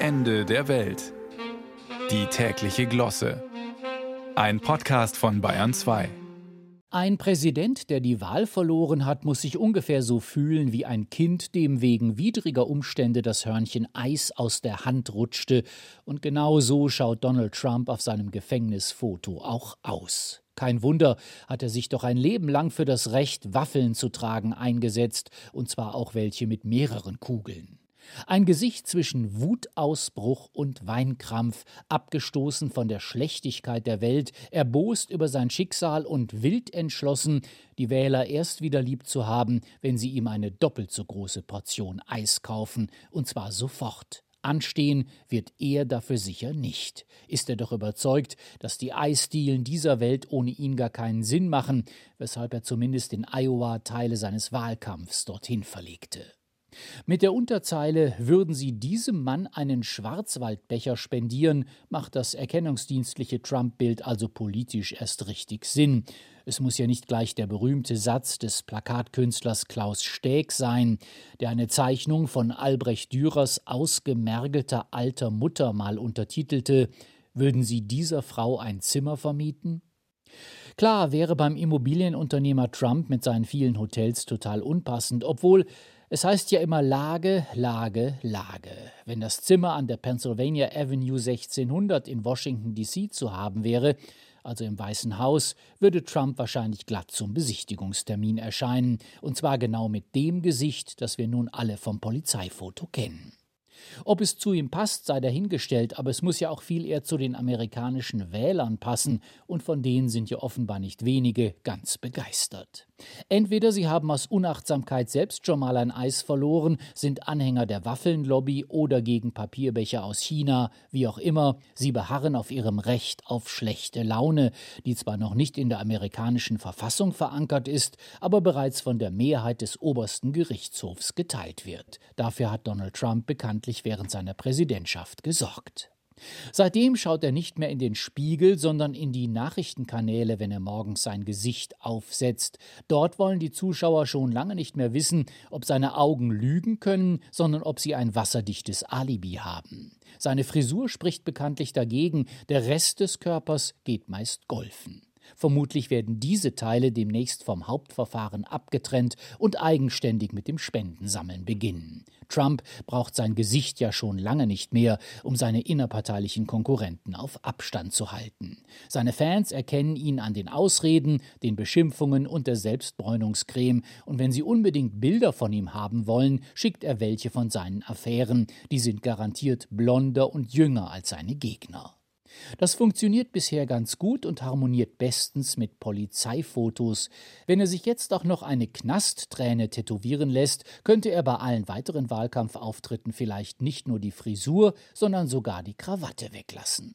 Ende der Welt. Die tägliche Glosse. Ein Podcast von Bayern 2. Ein Präsident, der die Wahl verloren hat, muss sich ungefähr so fühlen wie ein Kind, dem wegen widriger Umstände das Hörnchen Eis aus der Hand rutschte. Und genau so schaut Donald Trump auf seinem Gefängnisfoto auch aus. Kein Wunder, hat er sich doch ein Leben lang für das Recht, Waffeln zu tragen, eingesetzt, und zwar auch welche mit mehreren Kugeln. Ein Gesicht zwischen Wutausbruch und Weinkrampf, abgestoßen von der Schlechtigkeit der Welt, erbost über sein Schicksal und wild entschlossen, die Wähler erst wieder lieb zu haben, wenn sie ihm eine doppelt so große Portion Eis kaufen, und zwar sofort. Anstehen wird er dafür sicher nicht. Ist er doch überzeugt, dass die Eisdielen dieser Welt ohne ihn gar keinen Sinn machen, weshalb er zumindest in Iowa Teile seines Wahlkampfs dorthin verlegte. Mit der Unterzeile Würden Sie diesem Mann einen Schwarzwaldbecher spendieren, macht das erkennungsdienstliche Trump-Bild also politisch erst richtig Sinn. Es muss ja nicht gleich der berühmte Satz des Plakatkünstlers Klaus Steg sein, der eine Zeichnung von Albrecht Dürers ausgemergelter alter Mutter mal untertitelte Würden Sie dieser Frau ein Zimmer vermieten? Klar wäre beim Immobilienunternehmer Trump mit seinen vielen Hotels total unpassend, obwohl es heißt ja immer Lage, Lage, Lage. Wenn das Zimmer an der Pennsylvania Avenue 1600 in Washington, D.C. zu haben wäre, also im Weißen Haus, würde Trump wahrscheinlich glatt zum Besichtigungstermin erscheinen, und zwar genau mit dem Gesicht, das wir nun alle vom Polizeifoto kennen. Ob es zu ihm passt, sei dahingestellt, aber es muss ja auch viel eher zu den amerikanischen Wählern passen, und von denen sind ja offenbar nicht wenige ganz begeistert. Entweder sie haben aus Unachtsamkeit selbst schon mal ein Eis verloren, sind Anhänger der Waffelnlobby oder gegen Papierbecher aus China, wie auch immer, sie beharren auf ihrem Recht auf schlechte Laune, die zwar noch nicht in der amerikanischen Verfassung verankert ist, aber bereits von der Mehrheit des obersten Gerichtshofs geteilt wird. Dafür hat Donald Trump bekanntlich während seiner Präsidentschaft gesorgt. Seitdem schaut er nicht mehr in den Spiegel, sondern in die Nachrichtenkanäle, wenn er morgens sein Gesicht aufsetzt. Dort wollen die Zuschauer schon lange nicht mehr wissen, ob seine Augen lügen können, sondern ob sie ein wasserdichtes Alibi haben. Seine Frisur spricht bekanntlich dagegen, der Rest des Körpers geht meist golfen. Vermutlich werden diese Teile demnächst vom Hauptverfahren abgetrennt und eigenständig mit dem Spendensammeln beginnen. Trump braucht sein Gesicht ja schon lange nicht mehr, um seine innerparteilichen Konkurrenten auf Abstand zu halten. Seine Fans erkennen ihn an den Ausreden, den Beschimpfungen und der Selbstbräunungscreme, und wenn sie unbedingt Bilder von ihm haben wollen, schickt er welche von seinen Affären, die sind garantiert blonder und jünger als seine Gegner. Das funktioniert bisher ganz gut und harmoniert bestens mit Polizeifotos. Wenn er sich jetzt auch noch eine Knastträne tätowieren lässt, könnte er bei allen weiteren Wahlkampfauftritten vielleicht nicht nur die Frisur, sondern sogar die Krawatte weglassen.